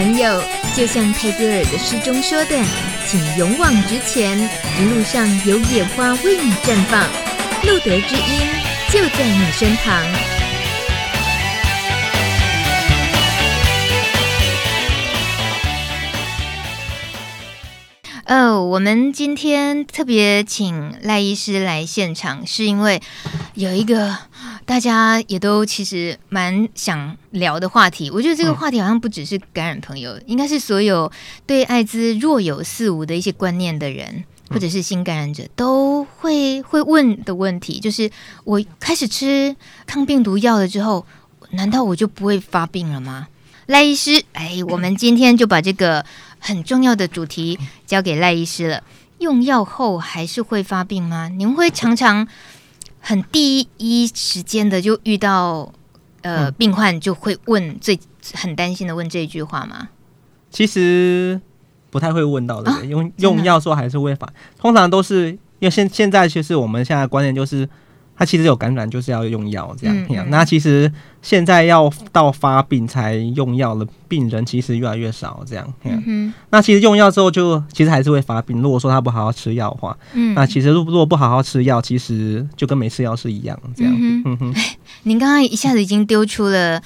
朋友，就像泰戈尔的诗中说的，请勇往直前，一路上有野花为你绽放，路德之音就在你身旁。哦我们今天特别请赖医师来现场，是因为有一个大家也都其实蛮想聊的话题。我觉得这个话题好像不只是感染朋友，嗯、应该是所有对艾滋若有似无的一些观念的人，或者是新感染者都会会问的问题，就是我开始吃抗病毒药了之后，难道我就不会发病了吗？赖医师，哎，我们今天就把这个。很重要的主题交给赖医师了。用药后还是会发病吗？您会常常很第一时间的就遇到呃、嗯、病患就会问最很担心的问这一句话吗？其实不太会问到的，用、啊、用药说还是会反，通常都是因为现现在其实我们现在观念就是。他其实有感染，就是要用药这样。嗯嗯、那其实现在要到发病才用药的病人，其实越来越少这样。那其实用药之后，就其实还是会发病。如果说他不好好吃药的话，嗯、那其实如果不好好吃药，其实就跟没吃药是一样这样。嗯哼嗯、您刚刚一下子已经丢出了。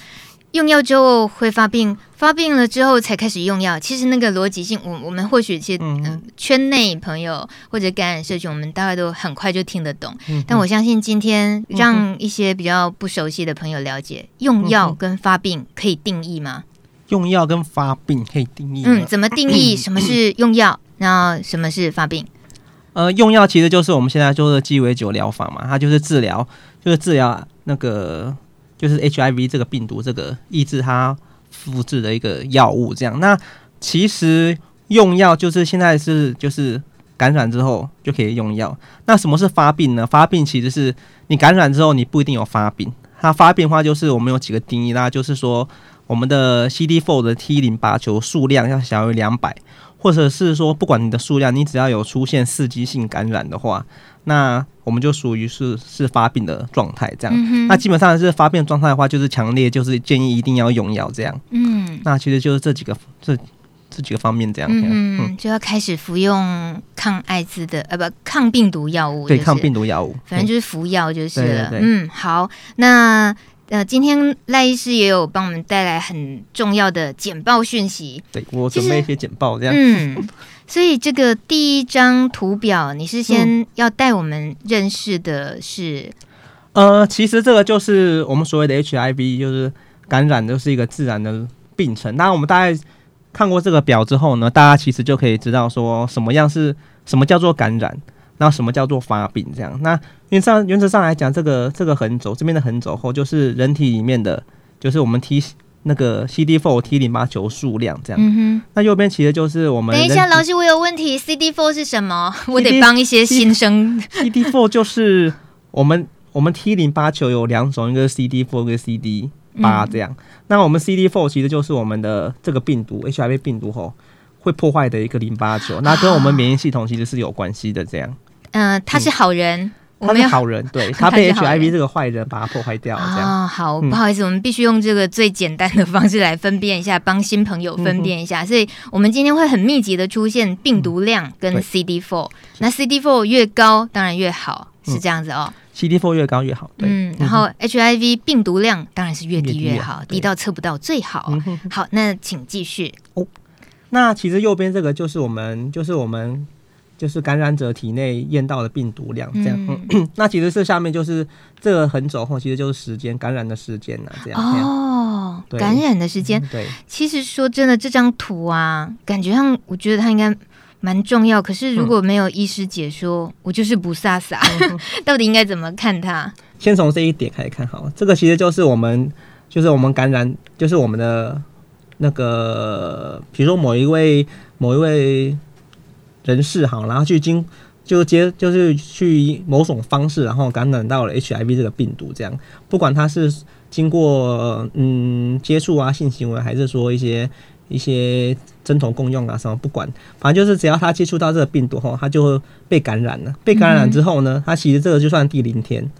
用药之后会发病，发病了之后才开始用药。其实那个逻辑性，我我们或许其实、嗯呃、圈内朋友或者感染社群，我们大概都很快就听得懂。嗯、但我相信今天让一些比较不熟悉的朋友了解，用药跟发病可以定义吗？用药跟发病可以定义？嗯，怎么定义？什么是用药？然后什么是发病？呃，用药其实就是我们现在做的鸡尾酒疗法嘛，它就是治疗，就是治疗那个。就是 HIV 这个病毒，这个抑制它复制的一个药物，这样。那其实用药就是现在是就是感染之后就可以用药。那什么是发病呢？发病其实是你感染之后你不一定有发病，它发病的话就是我们有几个定义啦，就是说我们的 CD4 的 T 淋巴球数量要小于两百，或者是说不管你的数量，你只要有出现刺激性感染的话，那我们就属于是是发病的状态，这样。嗯、那基本上是发病状态的话，就是强烈，就是建议一定要用药这样。嗯，那其实就是这几个这这几个方面这样。嗯，嗯就要开始服用抗艾滋的呃不抗病毒药物，对，抗病毒药物，反正就是服药就是了。对对对嗯，好，那呃今天赖医师也有帮我们带来很重要的简报讯息。对，我准备一些简报这样。嗯。所以这个第一张图表，你是先要带我们认识的是，嗯、呃，其实这个就是我们所谓的 HIV，就是感染就是一个自然的病程。那我们大概看过这个表之后呢，大家其实就可以知道说什么样是什么叫做感染，那什么叫做发病这样。那原则上原则上来讲，这个这个横轴这边的横轴后，就是人体里面的，就是我们 T。那个 CD4 T 淋巴球数量这样，嗯、哼那右边其实就是我们。等一下，老师，我有问题。CD4 是什么？CD, 我得帮一些新生。CD4 就是我们我们 T 淋巴球有两种，一个是 CD4，一个 CD 八这样。嗯、那我们 CD4 其实就是我们的这个病毒 HIV 病毒吼会破坏的一个淋巴球，那跟我们免疫系统其实是有关系的。这样，嗯、呃，他是好人。他是好人，对，他被 HIV 这个坏人把他破坏掉了。这样哦，好，不好意思，嗯、我们必须用这个最简单的方式来分辨一下，帮新朋友分辨一下。嗯、所以，我们今天会很密集的出现病毒量跟 CD4。那 CD4 越高，当然越好，是这样子哦。CD4 越高越好，对。嗯，然后 HIV 病毒量当然是越低越好，低到测不到最好。好，那请继续。哦，那其实右边这个就是我们，就是我们。就是感染者体内验到的病毒量，这样。嗯、那其实是下面就是这个横轴后，其实就是时间感染的时间呢，这样。哦，感染的时间、嗯。对。其实说真的，这张图啊，感觉上我觉得它应该蛮重要。可是如果没有医师解说，嗯、我就是不飒飒。嗯、到底应该怎么看它？先从这一点开始看好了。这个其实就是我们，就是我们感染，就是我们的那个，比如说某一位，某一位。人士好，然后去经就接就是去某种方式，然后感染到了 HIV 这个病毒，这样不管他是经过嗯接触啊性行为，还是说一些一些针头共用啊什么，不管反正就是只要他接触到这个病毒后，他就会被感染了。被感染之后呢，他其实这个就算第零天。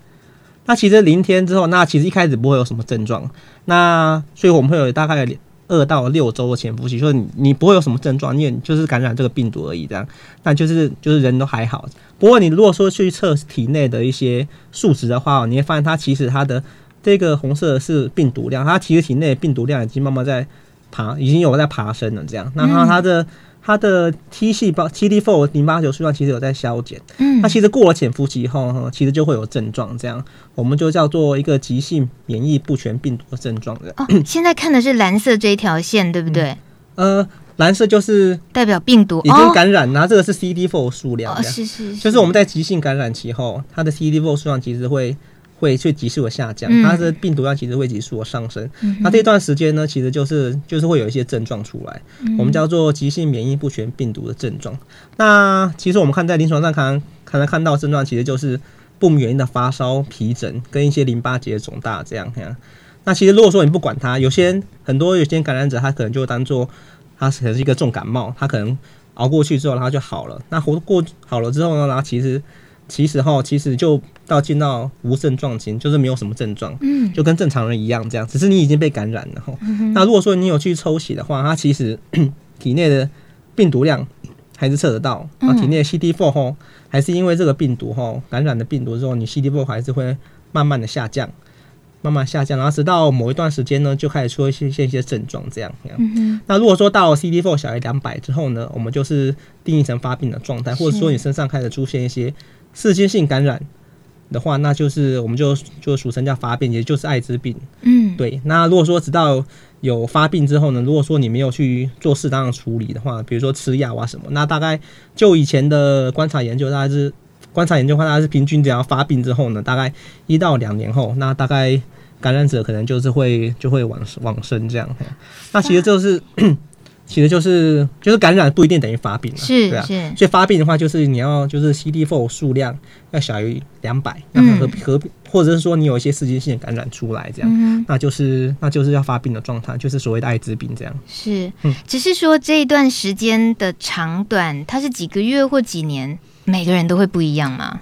那其实零天之后，那其实一开始不会有什么症状。那所以我们会有大概二到六周的潜伏期，就是你你不会有什么症状，你也就是感染这个病毒而已，这样，那就是就是人都还好。不过你如果说去测体内的一些数值的话，你会发现它其实它的这个红色是病毒量，它其实体内的病毒量已经慢慢在爬，已经有在爬升了，这样，那它它的。嗯它的 T 细胞 CD4 淋巴球数量其实有在消减，嗯，那其实过了潜伏期以后，其实就会有症状，这样我们就叫做一个急性免疫不全病毒的症状的。哦，现在看的是蓝色这一条线，对不对？嗯、呃，蓝色就是代表病毒已经感染，然后这个是 CD4 数量，是，是，就是我们在急性感染期后，它的 CD4 数量其实会。会去急速的下降，它的病毒量其实会急速的上升。嗯、那这段时间呢，其实就是就是会有一些症状出来，嗯、我们叫做急性免疫不全病毒的症状。那其实我们看在临床上看，可能看到症状其实就是不明原因的发烧、皮疹跟一些淋巴结肿大这样。那其实如果说你不管它，有些很多有些感染者他可能就当做他可能是一个重感冒，他可能熬过去之后然后就好了。那活过好了之后呢，然后其实。其实哈，其实就到进到无症状期，就是没有什么症状，嗯，就跟正常人一样这样，只是你已经被感染了哈。嗯、那如果说你有去抽血的话，它其实 体内的病毒量还是测得到，啊，体内的 CD4 哈，还是因为这个病毒哈感染的病毒之后，你 CD4 还是会慢慢的下降，慢慢下降，然后直到某一段时间呢，就开始出现现一些症状这样。嗯、那如果说到 CD4 小于两百之后呢，我们就是定义成发病的状态，或者说你身上开始出现一些。刺激性感染的话，那就是我们就就俗称叫发病，也就是艾滋病。嗯，对。那如果说直到有发病之后呢，如果说你没有去做适当的处理的话，比如说吃药啊什么，那大概就以前的观察研究，大概是观察研究的话，大概是平均只要发病之后呢，大概一到两年后，那大概感染者可能就是会就会往往生这样。那其实就是。其实就是就是感染不一定等于发病了，是对啊，是。所以发病的话，就是你要就是 CD4 数量要小于两百，那和和或者是说你有一些刺激性感染出来这样，嗯、那就是那就是要发病的状态，就是所谓的艾滋病这样。是，嗯，只是说这一段时间的长短，它是几个月或几年，每个人都会不一样吗？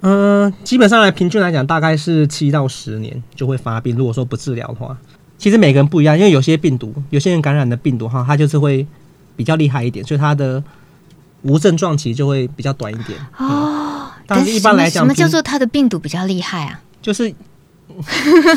嗯、呃，基本上来平均来讲，大概是七到十年就会发病。如果说不治疗的话。其实每个人不一样，因为有些病毒，有些人感染的病毒哈，它就是会比较厉害一点，所以它的无症状期就会比较短一点。哦，但是一般来讲，什么叫做它的病毒比较厉害啊？就是，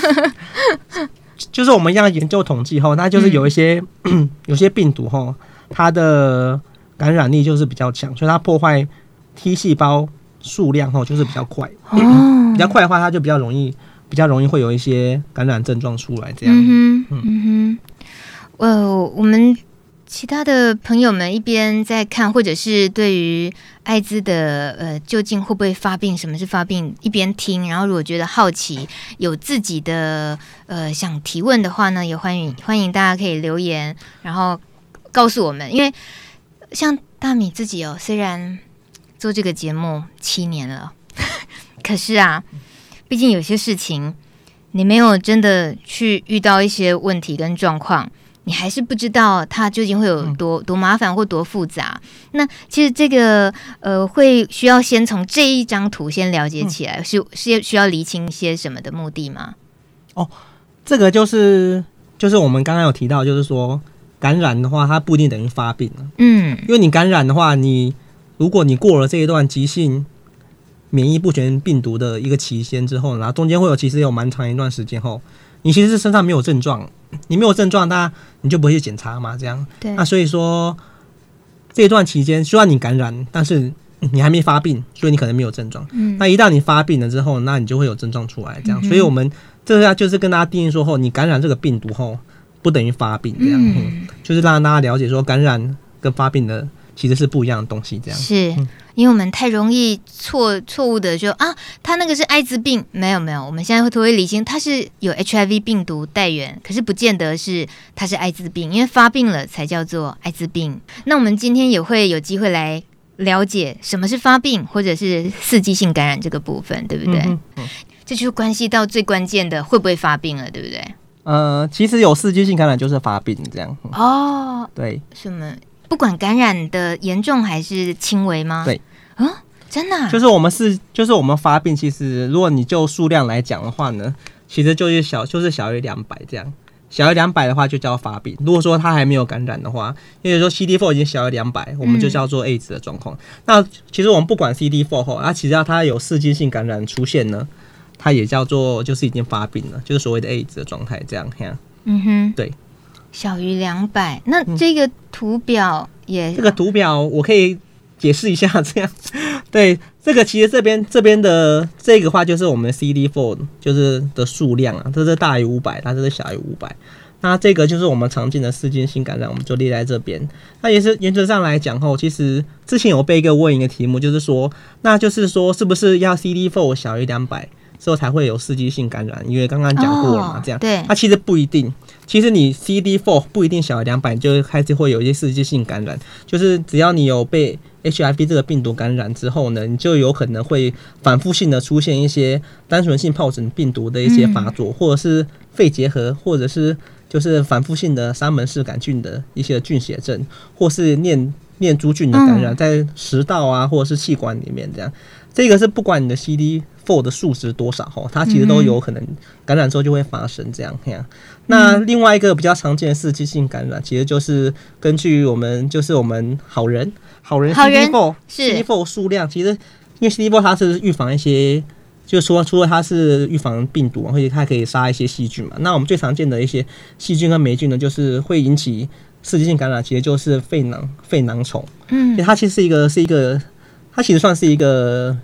就是我们要研究统计后，那就是有一些、嗯、有些病毒哈，它的感染力就是比较强，所以它破坏 T 细胞数量哈就是比较快。哦、嗯，比较快的话，它就比较容易。比较容易会有一些感染症状出来，这样。嗯哼，嗯哼。呃，我们其他的朋友们一边在看，或者是对于艾滋的呃究竟会不会发病，什么是发病，一边听。然后如果觉得好奇，有自己的呃想提问的话呢，也欢迎欢迎大家可以留言，然后告诉我们。因为像大米自己哦，虽然做这个节目七年了，可是啊。毕竟有些事情，你没有真的去遇到一些问题跟状况，你还是不知道它究竟会有多多麻烦或多复杂。那其实这个呃，会需要先从这一张图先了解起来，是是需要厘清一些什么的目的吗？哦，这个就是就是我们刚刚有提到，就是说感染的话，它不一定等于发病了。嗯，因为你感染的话，你如果你过了这一段急性。免疫不全病毒的一个期间之后，然后中间会有其实有蛮长一段时间后，你其实是身上没有症状，你没有症状，那你就不会去检查嘛，这样。对。那所以说这一段期间，虽然你感染，但是你还没发病，所以你可能没有症状。嗯。那一旦你发病了之后，那你就会有症状出来，这样。嗯、所以我们这下就是跟大家定义说，后你感染这个病毒后，不等于发病，这样。嗯，嗯。就是让大家了解说，感染跟发病的。其实是不一样的东西，这样是、嗯、因为我们太容易错错误的说啊，他那个是艾滋病，没有没有，我们现在会特别理性，他是有 HIV 病毒带源，可是不见得是他是艾滋病，因为发病了才叫做艾滋病。那我们今天也会有机会来了解什么是发病，或者是刺激性感染这个部分，对不对？嗯嗯、这就关系到最关键的会不会发病了，对不对？呃，其实有刺激性感染就是发病这样。哦，对，什么？不管感染的严重还是轻微吗？对，嗯，真的、啊，就是我们是，就是我们发病，其实如果你就数量来讲的话呢，其实就是小，就是小于两百这样。小于两百的话就叫发病。如果说他还没有感染的话，因为说 CD4 已经小于两百，我们就叫做 AIDS 的状况。嗯、那其实我们不管 CD4 后，那其实要它有刺激性感染出现呢，它也叫做就是已经发病了，就是所谓的 AIDS 的状态。这样，嗯哼，对，小于两百。那这个图表也、嗯、这个图表我可以解释一下，这样，对。这个其实这边这边的这个话就是我们的 CD four 就是的数量啊，这是大于五百，它这是小于五百。那这个就是我们常见的刺激性感染，我们就列在这边。那也是原则上来讲后，其实之前有被一个问一个题目，就是说，那就是说是不是要 CD four 小于两百之后才会有刺激性感染？因为刚刚讲过了嘛，这样。对。那其实不一定，其实你 CD4 不一定小于两百，就开始会有一些刺激性感染，就是只要你有被。HIV 这个病毒感染之后呢，你就有可能会反复性的出现一些单纯性疱疹病毒的一些发作，或者是肺结核，或者是就是反复性的沙门氏杆菌的一些菌血症，或是念念珠菌的感染，在食道啊或者是气管里面这样。这个是不管你的 CD4 的数值多少哈，它其实都有可能感染之后就会发生这样。那另外一个比较常见的刺激性感染，其实就是根据我们就是我们好人。好人 CD4 是 CD4 数量，其实因为 CD4 它是预防一些，就是说除了它是预防病毒，而且它可以杀一些细菌嘛。那我们最常见的一些细菌跟霉菌呢，就是会引起刺激性感染，其实就是肺囊肺囊虫。嗯，它其实是一个是一个，它其实算是一个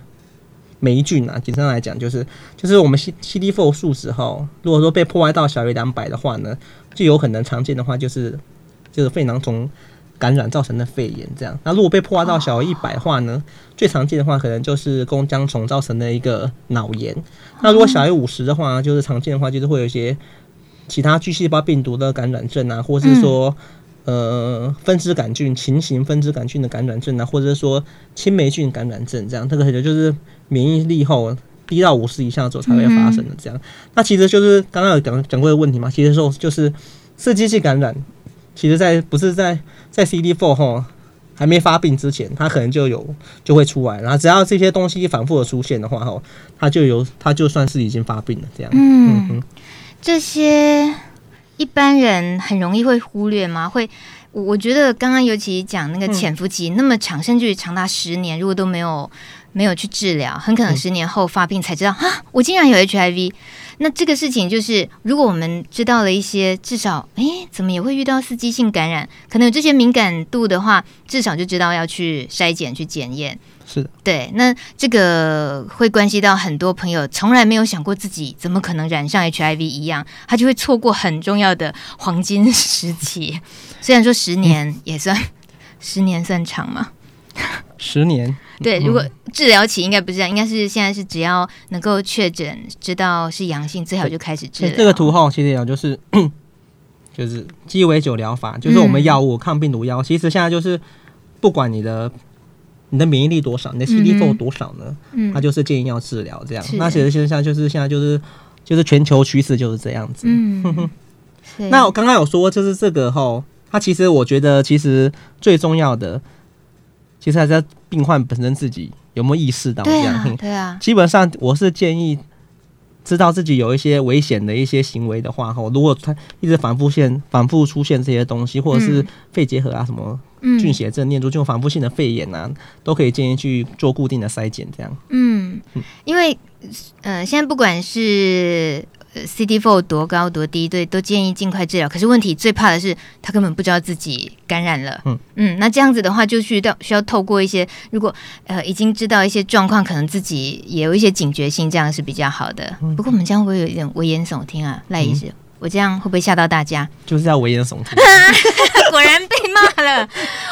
霉菌啊。简单来讲，就是就是我们 C CD4 数值哈，如果说被破坏到小于两百的话呢，就有可能常见的话就是就是肺囊虫。感染造成的肺炎，这样。那如果被破坏到小于一百的话呢，最常见的话可能就是弓浆虫造成的一个脑炎。那如果小于五十的话，就是常见的话就是会有一些其他巨细胞病毒的感染症啊，或是说呃分支杆菌、禽型分支杆菌的感染症啊，或者是说青霉菌感染症这样。这个可能就是免疫力后低到五十以下的时候才会发生的这样。那其实就是刚刚有讲讲过的问题嘛，其实说就是刺激性感染。其实，在不是在在 CD4 后还没发病之前，它可能就有就会出来，然后只要这些东西反复的出现的话吼，它就有它就算是已经发病了这样。嗯，嗯，这些一般人很容易会忽略吗？会，我觉得刚刚尤其讲那个潜伏期那么长，甚至于长达十年，如果都没有没有去治疗，很可能十年后发病才知道啊，我竟然有 HIV。那这个事情就是，如果我们知道了一些，至少，哎，怎么也会遇到刺激性感染？可能有这些敏感度的话，至少就知道要去筛检、去检验。是的，对。那这个会关系到很多朋友从来没有想过自己怎么可能染上 HIV 一样，他就会错过很重要的黄金时期。虽然说十年也算，嗯、十年算长嘛。十年，对，如果治疗期应该不是这样，应该是现在是只要能够确诊，知道是阳性，最好就开始治疗。这个图号其实讲就是 就是鸡尾酒疗法，就是我们药物、嗯、抗病毒药，其实现在就是不管你的你的免疫力多少，你的 CD4 多少呢，嗯，它就是建议要治疗这样。那其实现在就是现在就是就是全球趋势就是这样子。嗯，那我刚刚有说就是这个哈，它其实我觉得其实最重要的。其实还是病患本身自己有没有意识到这样？对啊，对啊。基本上我是建议，知道自己有一些危险的一些行为的话，哈，如果他一直反复现、反复出现这些东西，或者是肺结核啊、什么菌血症、念珠菌反复性的肺炎啊，都可以建议去做固定的筛检，这样。嗯，因为呃，现在不管是。CD4 多高多低，对，都建议尽快治疗。可是问题最怕的是，他根本不知道自己感染了。嗯嗯，那这样子的话，就需要需要透过一些，如果呃已经知道一些状况，可能自己也有一些警觉性，这样是比较好的。嗯、不过我们这样会不会有一点危言耸听啊？赖医师，我这样会不会吓到大家？就是要危言耸听，果然被骂了。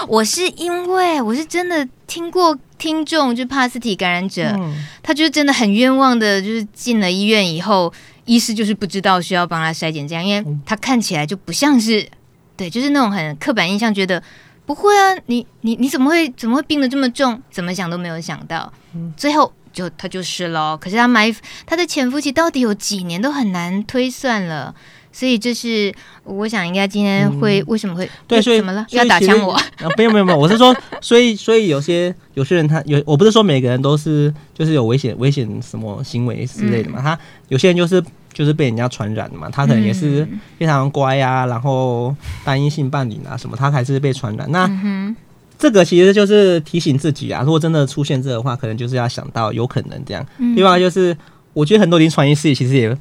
我是因为我是真的听过听众就帕斯体感染者，嗯、他就是真的很冤枉的，就是进了医院以后。医师就是不知道需要帮他筛检这样，因为他看起来就不像是，对，就是那种很刻板印象，觉得不会啊，你你你怎么会怎么会病得这么重？怎么想都没有想到，最后就他就是咯。可是他埋他的潜伏期到底有几年都很难推算了，所以这是我想应该今天会、嗯、为什么会对，所以怎么了要打枪我？啊，没有没有没有，我是说，所以所以有些有些人他有，我不是说每个人都是就是有危险危险什么行为之类的嘛，嗯、他有些人就是就是被人家传染的嘛，他可能也是非常乖啊，然后单一性伴侣啊什么，他还是被传染。那、嗯、这个其实就是提醒自己啊，如果真的出现这个的话，可能就是要想到有可能这样。嗯、另外就是我觉得很多临床医师其实也。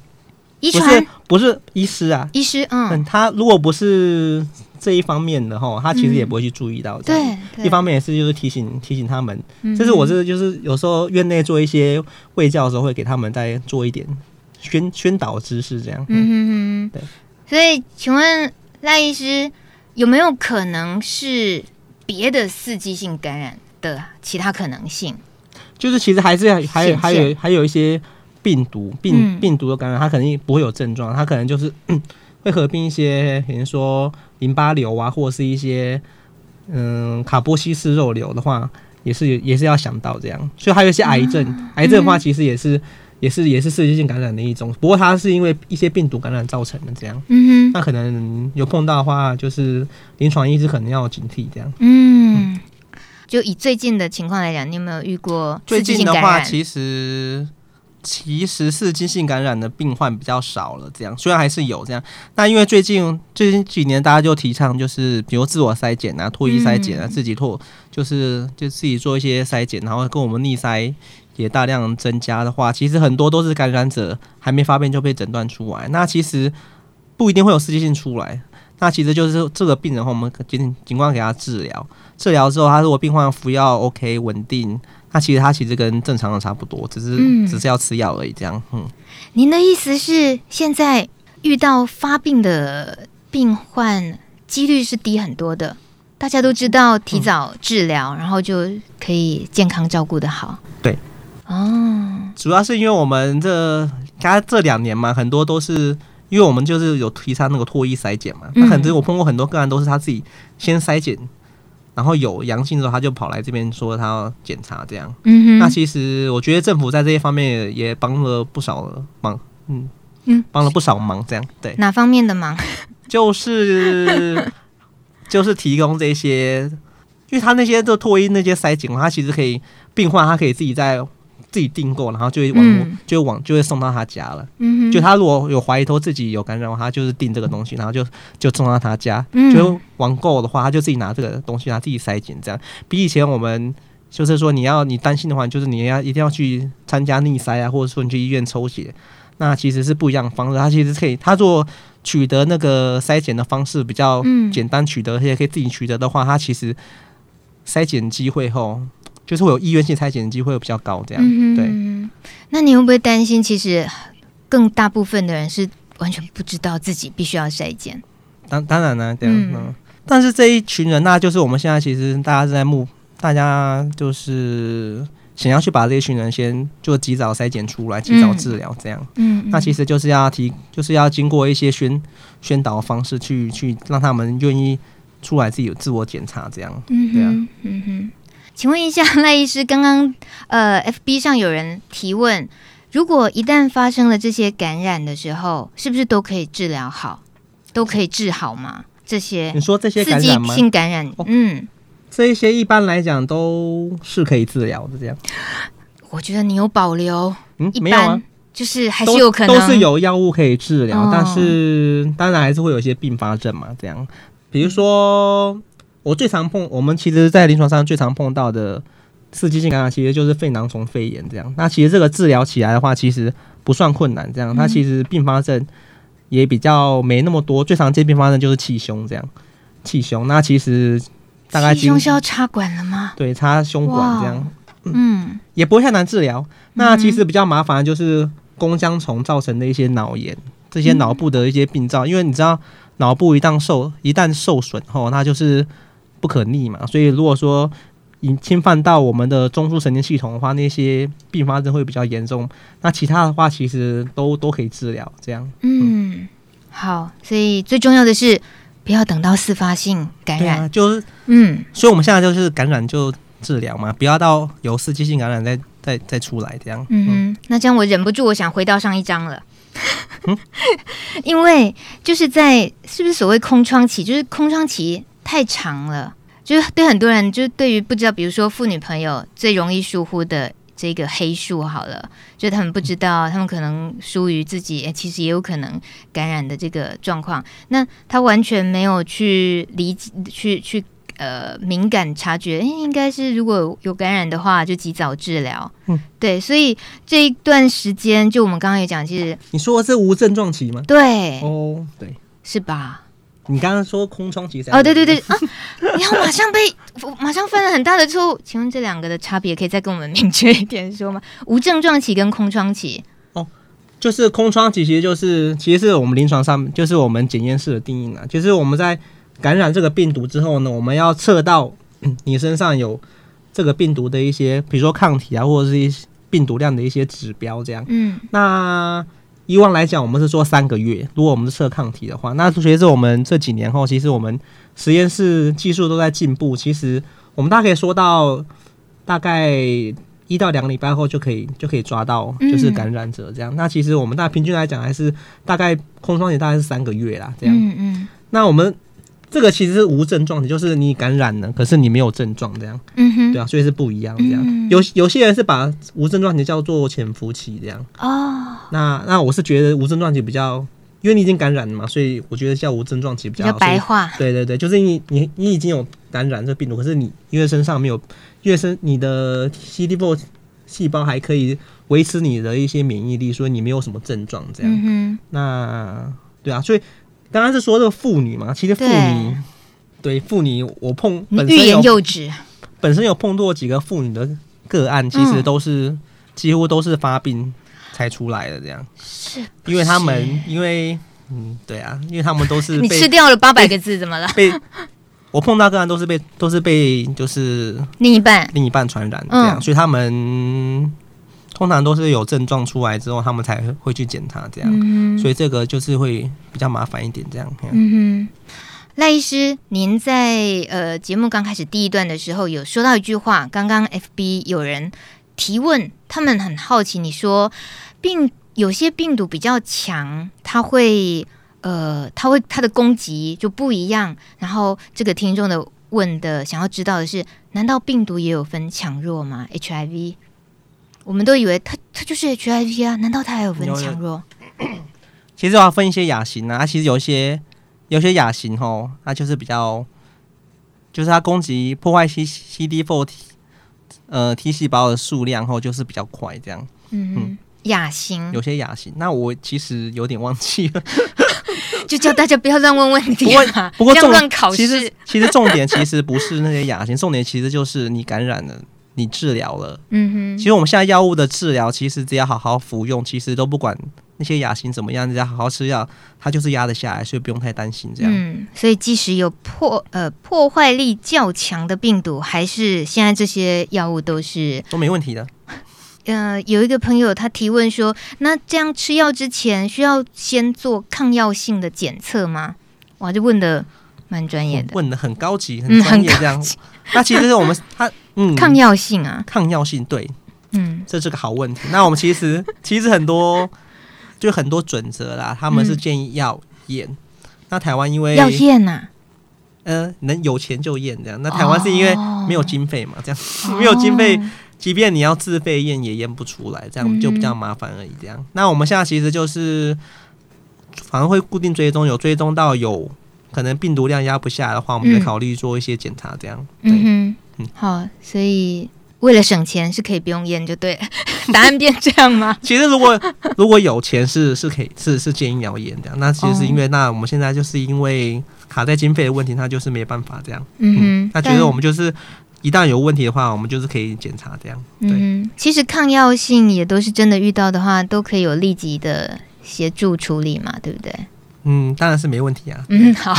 不是不是医师啊，医师嗯，他如果不是这一方面的齁，他其实也不会去注意到。对、嗯，一方面也是就是提醒提醒他们，这是我是就是有时候院内做一些卫教的时候，会给他们再做一点宣宣导知识这样。嗯嗯嗯，对。所以，请问赖医师有没有可能是别的刺激性感染的其他可能性？就是其实还是还有还有还有一些。病毒病病毒的感染，它肯定不会有症状，它可能就是 会合并一些，比如说淋巴瘤啊，或者是一些嗯卡波西氏肉瘤的话，也是也是要想到这样。所以还有一些癌症，嗯、癌症的话其实也是也是也是刺激性感染的一种，不过它是因为一些病毒感染造成的这样。嗯哼，那可能有碰到的话，就是临床医师可能要警惕这样。嗯，就以最近的情况来讲，你有没有遇过？最近的话，其实。其实是急性感染的病患比较少了，这样虽然还是有这样，那因为最近最近几年大家就提倡就是比如自我筛检啊、唾液筛检啊、自己唾就是就自己做一些筛检，然后跟我们逆筛也大量增加的话，其实很多都是感染者还没发病就被诊断出来，那其实不一定会有刺激性出来，那其实就是这个病人的话，我们尽尽管给他治疗，治疗之后他如果病患服药 OK 稳定。那其实它其实跟正常的差不多，只是、嗯、只是要吃药而已。这样，嗯。您的意思是，现在遇到发病的病患几率是低很多的？大家都知道提早治疗，嗯、然后就可以健康照顾的好。对，哦，主要是因为我们这刚才这两年嘛，很多都是因为我们就是有提倡那个唾液筛检嘛。那很多我碰过很多个案都是他自己先筛检。然后有阳性之后，他就跑来这边说他要检查，这样。嗯哼。那其实我觉得政府在这些方面也帮了不少忙，嗯嗯，帮了不少忙，这样。对。哪方面的忙？就是 就是提供这些，因为他那些都脱衣那些筛检，他其实可以病患他可以自己在。自己订购，然后就会往、嗯、就会往就会送到他家了。嗯哼，就他如果有怀疑说自己有感染的话，他就是订这个东西，然后就就送到他家。嗯，就网购的话，他就自己拿这个东西，他自己筛检，这样比以前我们就是说你要你担心的话，就是你要一定要去参加逆筛啊，或者说你去医院抽血，那其实是不一样的方式。他其实可以，他做取得那个筛检的方式比较简单，取得而且可以自己取得的话，他其实筛检机会后。就是会有意愿性筛检的机会会比较高，这样、嗯、对。那你会不会担心？其实更大部分的人是完全不知道自己必须要筛检。当当然了，对、嗯。嗯。但是这一群人，那就是我们现在其实大家是在目，大家就是想要去把这一群人先就及早筛检出来，及早治疗，这样。嗯。那其实就是要提，就是要经过一些宣宣导方式去去让他们愿意出来自己有自我检查，这样。嗯。对啊。嗯哼。请问一下 赖医师，刚刚呃，FB 上有人提问，如果一旦发生了这些感染的时候，是不是都可以治疗好，都可以治好吗？这些你说这些刺激？性感染，嗯，这一些一般来讲都是可以治疗的。这样，我觉得你有保留，嗯，没有啊，就是还是有可能都，都是有药物可以治疗，哦，但是当然还是会有一些并发症嘛。这样，比如说。我最常碰，我们其实，在临床上最常碰到的刺激性感染，其实就是肺囊虫肺炎这样。那其实这个治疗起来的话，其实不算困难，这样。它其实并发症也比较没那么多，最常见并发症就是气胸这样。气胸，那其实大概气胸是要插管了吗？对，插胸管这样。嗯，也不会太难治疗。那其实比较麻烦的就是弓浆虫造成的一些脑炎，这些脑部的一些病灶，因为你知道，脑部一旦受一旦受损后，那就是。不可逆嘛，所以如果说已侵犯到我们的中枢神经系统的话，那些并发症会比较严重。那其他的话，其实都都可以治疗。这样，嗯，嗯，好，所以最重要的是不要等到自发性感染，啊、就是嗯，所以我们现在就是感染就治疗嘛，不要到有刺激性感染再再再出来这样。嗯哼，那这样我忍不住，我想回到上一章了。嗯，因为就是在是不是所谓空窗期，就是空窗期太长了，就是对很多人，就是对于不知道，比如说妇女朋友最容易疏忽的这个黑数好了，就他们不知道，他们可能疏于自己，欸，其实也有可能感染的这个状况，那他完全没有去理解，去去。呃，敏感察觉，欸，应该是如果有感染的话，就及早治疗。嗯，对，所以这一段时间，就我们刚刚也讲，其实你说的是无症状期吗？对，哦，对，是吧？你刚刚说空窗期，哦，对对对啊！你要马上被马上犯了很大的错误，请问这两个的差别可以再跟我们明确一点说吗？无症状期跟空窗期？哦，就是空窗期，其实就是其实是我们临床上就是我们检验室的定义嘛，就是我们在。感染这个病毒之后呢，我们要测到你身上有这个病毒的一些，比如说抗体啊，或者是一些病毒量的一些指标，这样。嗯。那以往来讲，我们是做三个月。如果我们是测抗体的话，那随着我们这几年后，其实我们实验室技术都在进步。其实我们大概可以说到大概一到两个礼拜后就可以就可以抓到，就是感染者这样。嗯、那其实我们大概平均来讲，还是大概空窗期大概是三个月啦，这样。嗯嗯。那我们。这个其实是无症状的，就是你感染了，可是你没有症状这样，嗯哼，对啊，所以是不一样这样。嗯、有有些人是把无症状期叫做潜伏期这样。哦，那那我是觉得无症状期比较，因为你已经感染了嘛，所以我觉得叫无症状期比较，白话。对对对，就是你你你已经有感染这个病毒，可是你因为身上没有，因为身你的 CD4 细胞还可以维持你的一些免疫力，所以你没有什么症状这样。嗯哼，那对啊，所以。刚刚是说这个妇女嘛，其实妇女对。妇女，我碰本身有幼稚，本身有碰过几个妇女的个案，其实都是、嗯、几乎都是发病才出来的这样，是，因为他们因为嗯对啊，因为他们都是 你吃掉了八百个字怎么了？被我碰到个案都是被都是被就是另一半。另一半传染这样，嗯、所以他们。通常都是有症状出来之后，他们才会去检查这样，嗯、所以这个就是会比较麻烦一点这样。嗯哼，赖医师，您在呃节目刚开始第一段的时候有说到一句话，刚刚 FB 有人提问，他们很好奇，你说病有些病毒比较强，它会呃，它会它的攻击就不一样。然后这个听众的问的想要知道的是，难道病毒也有分强弱吗？HIV？我们都以为他他就是 HIV 啊，难道他还有分强弱？其实我要分一些亚型啊，其实有一些有些亚型吼，它就是比较，就是它攻击破坏 C C D four T 呃 T 细胞的数量后就是比较快这样。嗯嗯，亚型有些亚型，那我其实有点忘记了，就叫大家不要乱问问题啊，不过不过重点其实其实重点其实不是那些亚型，重点其实就是你感染了。你治疗了，嗯哼。其实我们现在药物的治疗，其实只要好好服用，其实都不管那些亚型怎么样，只要好好吃药，它就是压得下来，所以不用太担心这样。嗯，所以即使有破呃破坏力较强的病毒，还是现在这些药物都是都没问题的。呃，有一个朋友他提问说，那这样吃药之前需要先做抗药性的检测吗？哇，就问的蛮专业的，问的很高级，很专业这样。那其实是我们他。嗯，抗药性啊，抗药性对，嗯，这是个好问题。那我们其实 其实很多就很多准则啦，他们是建议要验。嗯、那台湾因为要验呐、啊，呃，能有钱就验这样。那台湾是因为没有经费嘛，这样 没有经费，即便你要自费验也验不出来，这样就比较麻烦而已。这样，那我们现在其实就是反正会固定追踪，有追踪到有可能病毒量压不下来的话，我们就考虑做一些检查，这样。对。嗯 好，所以为了省钱是可以不用验就对了，答案变这样吗？其实如果如果有钱是是可以是是建议要验的，那其实是因为、哦、那我们现在就是因为卡在经费的问题，那就是没办法这样。嗯，嗯，那觉得我们就是一旦有问题的话，我们就是可以检查这样。对，嗯、其实抗药性也都是真的遇到的话，都可以有立即的协助处理嘛，对不对？嗯，当然是没问题啊。嗯，好。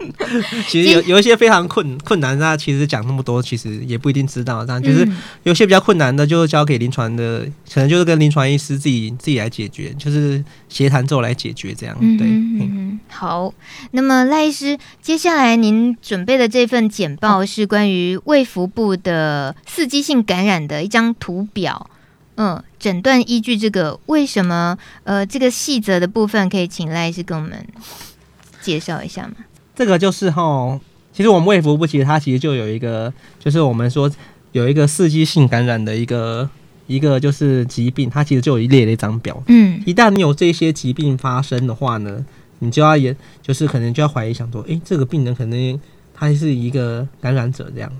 其实有有一些非常困困难，那其实讲那么多，其实也不一定知道。这样就是有些比较困难的，就交给临床的，可能就是跟临床医师自己自己来解决，就是协谈之后来解决这样。对，嗯，嗯，好。那么赖医师，接下来您准备的这份简报是关于卫福部的刺激性感染的一张图表。嗯，诊断依据这个为什么？呃，这个细则的部分可以请赖医师跟我们介绍一下吗？这个就是哈，其实我们卫福部其实它其实就有一个，就是我们说有一个刺激性感染的一个一个就是疾病，它其实就有一列了一张表。嗯，一旦你有这些疾病发生的话呢，你就要也就是可能就要怀疑想说，诶，这个病人可能他是一个感染者这样。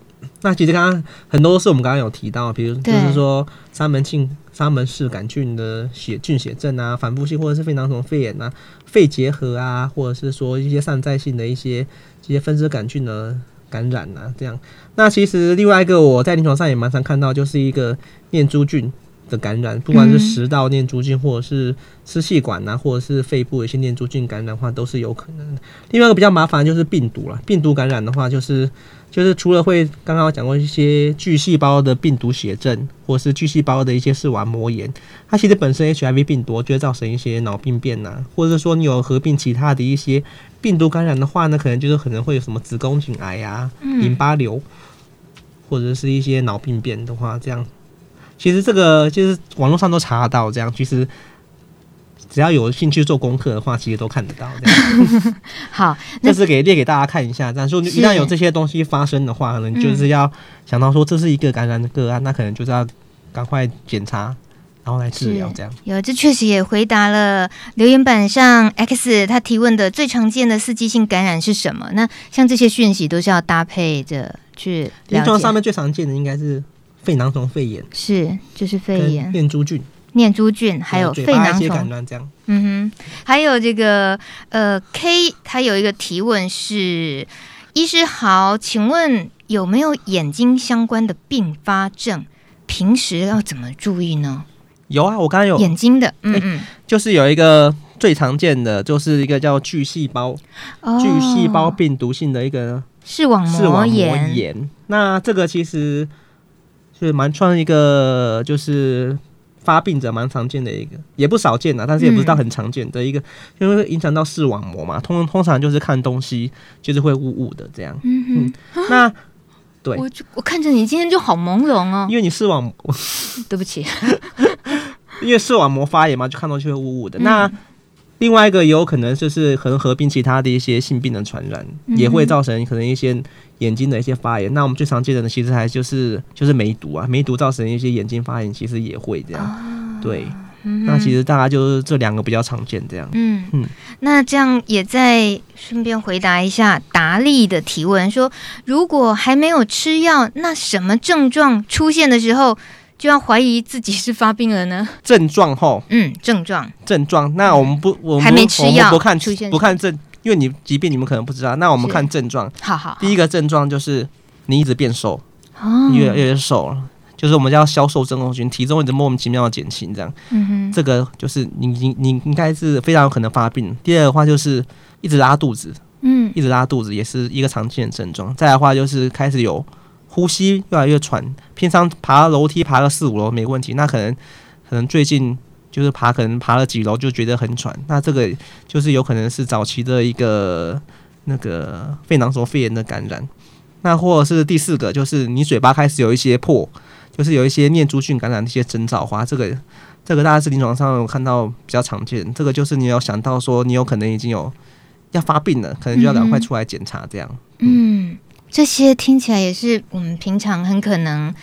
那其实刚刚很多是我们刚刚有提到，比如就是说沙门性沙门氏杆菌的血菌血症啊，反复性或者是肺囊肿肺炎啊，肺结核啊，或者是说一些散在性的一些这些分支杆菌的感染啊，这样。那其实另外一个我在临床上也蛮常看到，就是一个念珠菌的感染，不管是食道念珠菌，或者是支气管啊，或者是肺部有一些念珠菌感染的话，都是有可能的。另外一个比较麻烦就是病毒了，病毒感染的话就是。就是除了会刚刚我讲过一些巨细胞的病毒血症，或是巨细胞的一些视网膜炎，它其实本身 HIV 病毒就会造成一些脑病变呐、啊，或者是说你有合并其他的一些病毒感染的话呢，可能就是可能会有什么子宫颈癌啊、淋巴瘤，或者是一些脑病变的话，这样其实这个就是网络上都查得到，这样其实。只要有兴趣做功课的话，其实都看得到。好，这是给列给大家看一下。这样说，一旦有这些东西发生的话，可能就是要想到说这是一个感染的个案，那可能就是要赶快检查，然后来治疗。这样有，这确实也回答了留言板上 X 他提问的最常见的刺激性感染是什么？那像这些讯息都是要搭配着去。临床上面最常见的应该是肺囊肿肺炎，是就是肺炎念珠菌。念珠菌，还有肺囊虫，嗯哼，还有这个呃，K，他有一个提问是：医师好，请问有没有眼睛相关的并发症？平时要怎么注意呢？有啊，我刚刚有眼睛的，嗯嗯、欸，就是有一个最常见的，就是一个叫巨细胞、哦、巨细胞病毒性的一个视网膜炎。那这个其实是蛮创一个，就是。发病者蛮常见的一个，也不少见呐，但是也不是到很常见的一个，嗯、因为会影响到视网膜嘛。通通常就是看东西就是会雾雾的这样。嗯，嗯那对，我我看着你今天就好朦胧哦，因为你视网膜，对不起，因为视网膜发炎嘛，就看东西会雾雾的。嗯、那另外一个也有可能就是可能合并其他的一些性病的传染，嗯、也会造成可能一些眼睛的一些发炎。那我们最常见的呢，其实还就是就是梅毒啊，梅毒造成一些眼睛发炎，其实也会这样。哦、对，嗯、那其实大概就是这两个比较常见这样。嗯嗯，嗯那这样也再顺便回答一下达利的提问，说如果还没有吃药，那什么症状出现的时候？就要怀疑自己是发病了呢？症状后，嗯，症状，症状。那我们不，我们还没吃药，不看出现，不看症，因为你疾病你们可能不知道。那我们看症状。好好。第一个症状就是你一直变瘦，哦，越来越瘦了，就是我们叫消瘦症候群，体重一直莫名其妙的减轻，这样。嗯哼。这个就是你你你应该是非常有可能发病。第二的话就是一直拉肚子，嗯，一直拉肚子也是一个常见的症状。再来的话就是开始有。呼吸越来越喘，平常爬楼梯爬个四五楼没问题，那可能可能最近就是爬，可能爬了几楼就觉得很喘，那这个就是有可能是早期的一个那个肺囊肿肺炎的感染，那或者是第四个就是你嘴巴开始有一些破，就是有一些念珠菌感染的一些征兆，花这个这个大家是临床上有看到比较常见，这个就是你要想到说你有可能已经有要发病了，可能就要赶快出来检查这样，嗯。嗯这些听起来也是我们平常很可能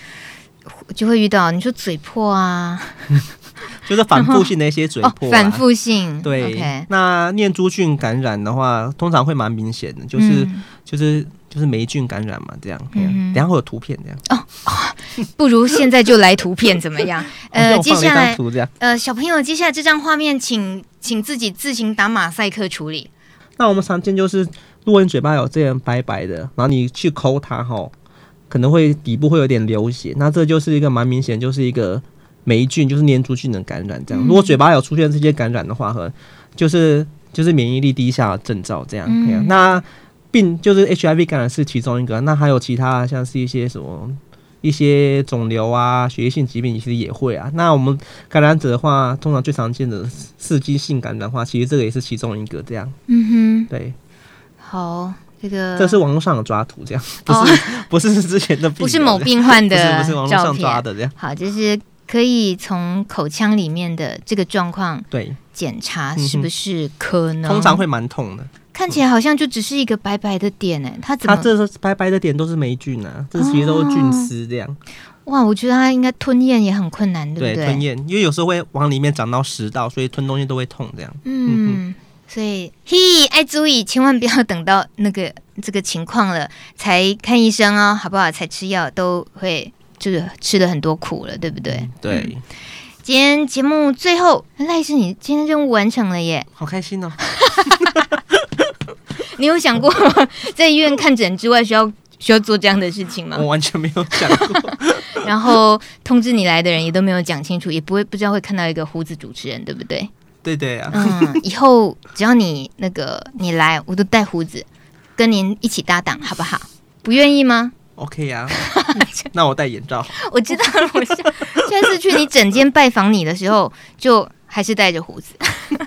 就会遇到。你说嘴破啊，就是反复性的一些嘴破，哦，反复性。对，Okay. 那念珠菌感染的话，通常会蛮明显的，就是、嗯、就是就是霉菌感染嘛，这样。嗯，等下会有图片这样。哦，哦，不如现在就来图片怎么样？呃，接下来呃，小朋友，接下来这张画面请，请请自己自行打马赛克处理。那我们常见就是。如果你嘴巴有这样白白的，然后你去抠它哈，可能会底部会有点流血，那这就是一个蛮明显，就是一个霉菌，就是念珠菌的感染。这样，如果嘴巴有出现这些感染的话，和就是就是免疫力低下的征兆。这样，嗯、那病就是 HIV 感染是其中一个，那还有其他像是一些什么一些肿瘤啊、血液性疾病其实也会啊。那我们感染者的话，通常最常见的刺激性感染的话，其实这个也是其中一个。这样，嗯哼，对。好，这个这是网络上的抓图，这样不是、哦、不是 之前的，不是某病患的，不是不是网络上抓的这样。好，就是可以从口腔里面的这个状况对检查是不是可能？通常会蛮痛的。看起来好像就只是一个白白的点哎，它怎么？它这是白白的点都是霉菌啊，这些都是菌丝这样。哦。哇，我觉得它应该吞咽也很困难，对不对？对，吞咽，因为有时候会往里面长到食道，所以吞东西都会痛这样。嗯，所以嘿，爱注意，千万不要等到那个这个情况了才看医生哦，好不好？才吃药都会这个吃了很多苦了，对不对？对。嗯、今天节目最后，赖医师，你今天任务完成了耶，好开心哦。你有想过在医院看诊之外需要需要做这样的事情吗？我完全没有想过。然后通知你来的人也都没有讲清楚，也不会不知道会看到一个胡子主持人，对不对？对对啊。嗯，以后只要你那个你来，我都带胡子跟您一起搭档，好不好？不愿意吗？OK 呀、啊。那我戴眼罩。我知道 了，我下下次去你整间拜访你的时候，就还是带着胡子。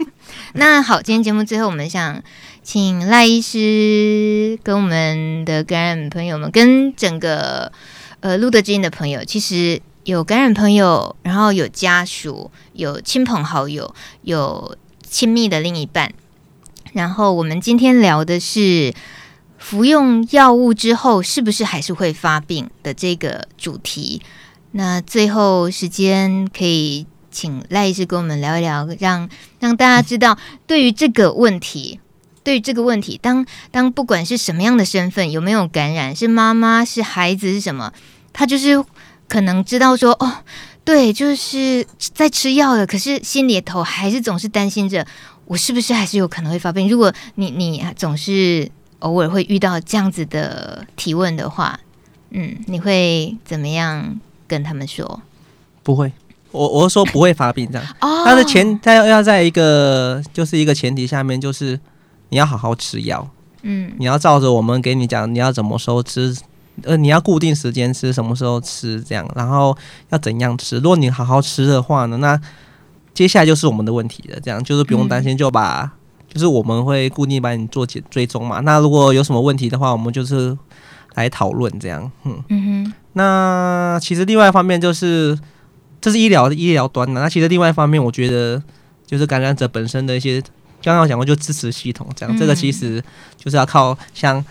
那好，今天节目最后我们想。请赖医师跟我们的感染朋友们，跟整个呃路德之音的朋友，其实有感染朋友，然后有家属，有亲朋好友，有亲密的另一半。然后我们今天聊的是服用药物之后是不是还是会发病的这个主题。那最后时间可以请赖医师跟我们聊一聊，让让大家知道对于这个问题。对于这个问题，当当不管是什么样的身份，有没有感染，是妈妈是孩子是什么，他就是可能知道说，哦，对，就是在吃药了，可是心里头还是总是担心着，我是不是还是有可能会发病？如果你你总是偶尔会遇到这样子的提问的话，嗯，你会怎么样跟他们说？不会，我我是说不会发病这样。哦，但是前他要在一个就是一个前提下面就是。你要好好吃药，嗯，你要照着我们给你讲，你要怎么时候吃，呃，你要固定时间吃，什么时候吃，这样，然后要怎样吃。如果你好好吃的话呢，那接下来就是我们的问题了。这样就是不用担心，就把、嗯、就是我们会固定帮你做检追踪嘛。那如果有什么问题的话，我们就是来讨论这样。嗯嗯哼。那其实另外一方面就是这是医疗医疗端的。那其实另外一方面，我觉得就是感染者本身的一些。刚刚讲过，就支持系统这样，嗯、这个其实就是要靠像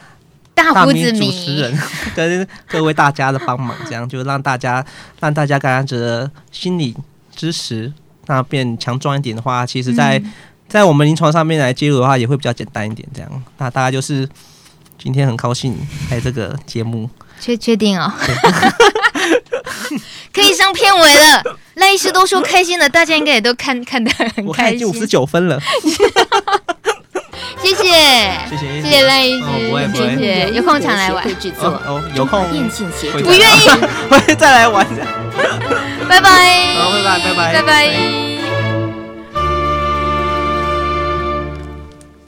大米主持人 跟各位大家的帮忙，这样就让大家让大家感染者的心理支持那变强壮一点的话，其实在，在、我们临床上面来介入的话，也会比较简单一点。这样，那大家就是今天很高兴来这个节目，确确定哦。可以上片尾了，赖医师都说开心了，大家应该也都看看得很开心。我看已经五十九分了，谢谢，谢谢，谢谢赖医师，谢谢，有空常来玩。哦，有空，不愿意，会再来玩。拜拜，好，拜拜，拜拜，拜拜。